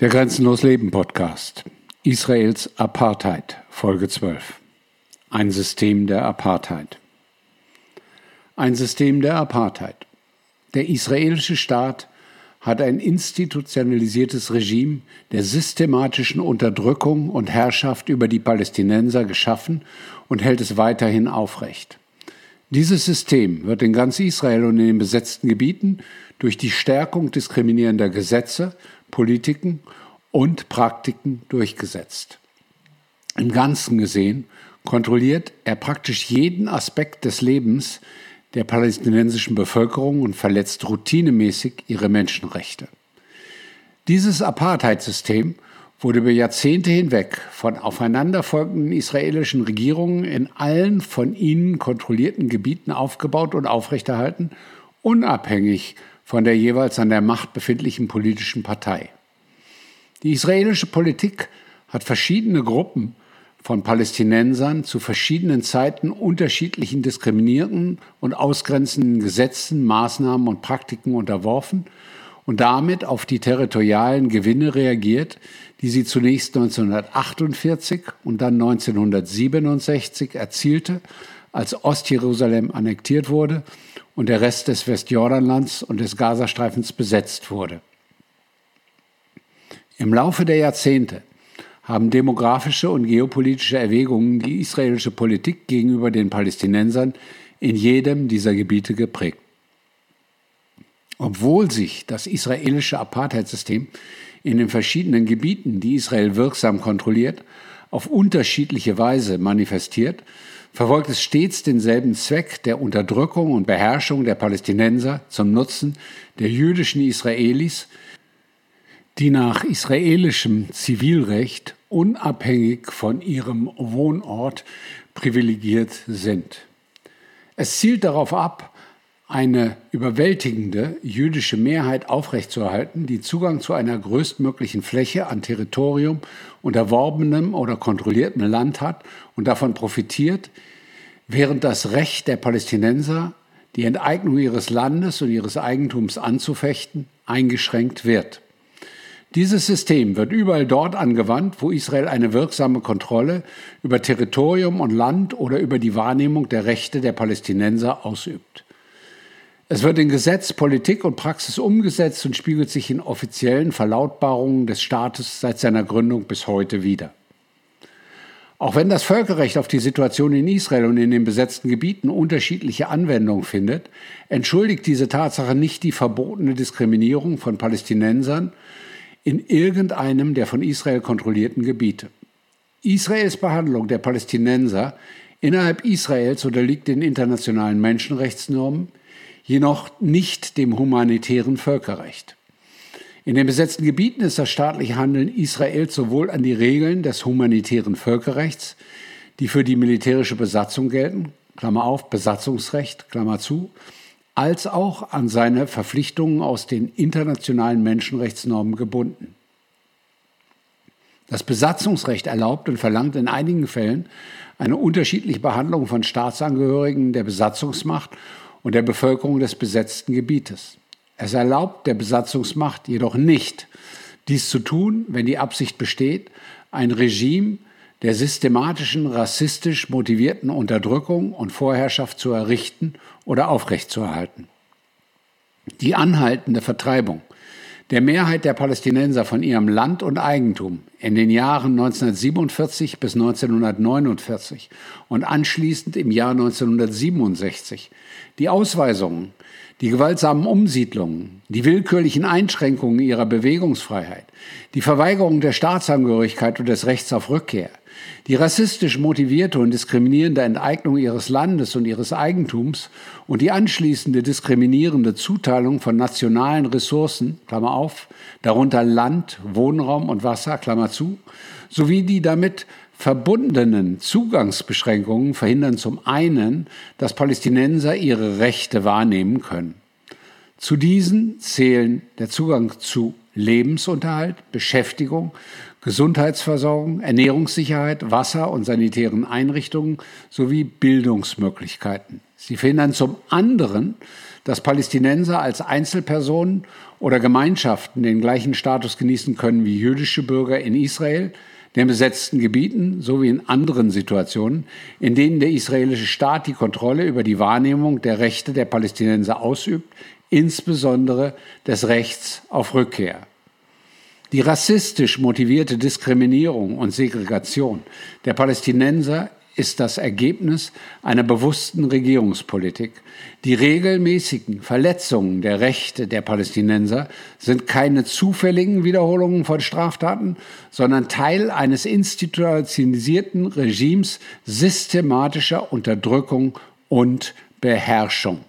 Der Grenzenlos Leben Podcast. Israels Apartheid, Folge 12. Ein System der Apartheid. Ein System der Apartheid. Der israelische Staat hat ein institutionalisiertes Regime der systematischen Unterdrückung und Herrschaft über die Palästinenser geschaffen und hält es weiterhin aufrecht. Dieses System wird in ganz Israel und in den besetzten Gebieten durch die Stärkung diskriminierender Gesetze, Politiken und Praktiken durchgesetzt. Im Ganzen gesehen kontrolliert er praktisch jeden Aspekt des Lebens der palästinensischen Bevölkerung und verletzt routinemäßig ihre Menschenrechte. Dieses Apartheid-System wurde über Jahrzehnte hinweg von aufeinanderfolgenden israelischen Regierungen in allen von ihnen kontrollierten Gebieten aufgebaut und aufrechterhalten, unabhängig von der jeweils an der Macht befindlichen politischen Partei. Die israelische Politik hat verschiedene Gruppen von Palästinensern zu verschiedenen Zeiten unterschiedlichen diskriminierenden und ausgrenzenden Gesetzen, Maßnahmen und Praktiken unterworfen und damit auf die territorialen Gewinne reagiert, die sie zunächst 1948 und dann 1967 erzielte, als Ostjerusalem annektiert wurde und der Rest des Westjordanlands und des Gazastreifens besetzt wurde. Im Laufe der Jahrzehnte haben demografische und geopolitische Erwägungen die israelische Politik gegenüber den Palästinensern in jedem dieser Gebiete geprägt. Obwohl sich das israelische Apartheidsystem in den verschiedenen Gebieten, die Israel wirksam kontrolliert, auf unterschiedliche Weise manifestiert, verfolgt es stets denselben Zweck der Unterdrückung und Beherrschung der Palästinenser zum Nutzen der jüdischen Israelis, die nach israelischem Zivilrecht unabhängig von ihrem Wohnort privilegiert sind. Es zielt darauf ab, eine überwältigende jüdische Mehrheit aufrechtzuerhalten, die Zugang zu einer größtmöglichen Fläche an Territorium und erworbenem oder kontrolliertem Land hat und davon profitiert, während das Recht der Palästinenser, die Enteignung ihres Landes und ihres Eigentums anzufechten, eingeschränkt wird. Dieses System wird überall dort angewandt, wo Israel eine wirksame Kontrolle über Territorium und Land oder über die Wahrnehmung der Rechte der Palästinenser ausübt. Es wird in Gesetz, Politik und Praxis umgesetzt und spiegelt sich in offiziellen Verlautbarungen des Staates seit seiner Gründung bis heute wider. Auch wenn das Völkerrecht auf die Situation in Israel und in den besetzten Gebieten unterschiedliche Anwendung findet, entschuldigt diese Tatsache nicht die verbotene Diskriminierung von Palästinensern in irgendeinem der von Israel kontrollierten Gebiete. Israels Behandlung der Palästinenser innerhalb Israels unterliegt den internationalen Menschenrechtsnormen, jedoch nicht dem humanitären Völkerrecht. In den besetzten Gebieten ist das staatliche Handeln Israels sowohl an die Regeln des humanitären Völkerrechts, die für die militärische Besatzung gelten, Klammer auf, Besatzungsrecht, Klammer zu, als auch an seine Verpflichtungen aus den internationalen Menschenrechtsnormen gebunden. Das Besatzungsrecht erlaubt und verlangt in einigen Fällen eine unterschiedliche Behandlung von Staatsangehörigen der Besatzungsmacht und der Bevölkerung des besetzten Gebietes. Es erlaubt der Besatzungsmacht jedoch nicht, dies zu tun, wenn die Absicht besteht, ein Regime der systematischen rassistisch motivierten Unterdrückung und Vorherrschaft zu errichten oder aufrechtzuerhalten. Die anhaltende Vertreibung der Mehrheit der Palästinenser von ihrem Land und Eigentum in den Jahren 1947 bis 1949 und anschließend im Jahr 1967, die Ausweisungen, die gewaltsamen Umsiedlungen, die willkürlichen Einschränkungen ihrer Bewegungsfreiheit, die Verweigerung der Staatsangehörigkeit und des Rechts auf Rückkehr, die rassistisch motivierte und diskriminierende Enteignung ihres Landes und ihres Eigentums und die anschließende diskriminierende Zuteilung von nationalen Ressourcen, Klammer auf, darunter Land, Wohnraum und Wasser, Klammer zu, sowie die damit verbundenen Zugangsbeschränkungen verhindern zum einen, dass Palästinenser ihre Rechte wahrnehmen können. Zu diesen zählen der Zugang zu Lebensunterhalt, Beschäftigung, Gesundheitsversorgung, Ernährungssicherheit, Wasser und sanitären Einrichtungen sowie Bildungsmöglichkeiten. Sie verhindern zum anderen, dass Palästinenser als Einzelpersonen oder Gemeinschaften den gleichen Status genießen können wie jüdische Bürger in Israel, den besetzten Gebieten sowie in anderen Situationen, in denen der israelische Staat die Kontrolle über die Wahrnehmung der Rechte der Palästinenser ausübt, insbesondere des Rechts auf Rückkehr. Die rassistisch motivierte Diskriminierung und Segregation der Palästinenser ist das Ergebnis einer bewussten Regierungspolitik. Die regelmäßigen Verletzungen der Rechte der Palästinenser sind keine zufälligen Wiederholungen von Straftaten, sondern Teil eines institutionalisierten Regimes systematischer Unterdrückung und Beherrschung.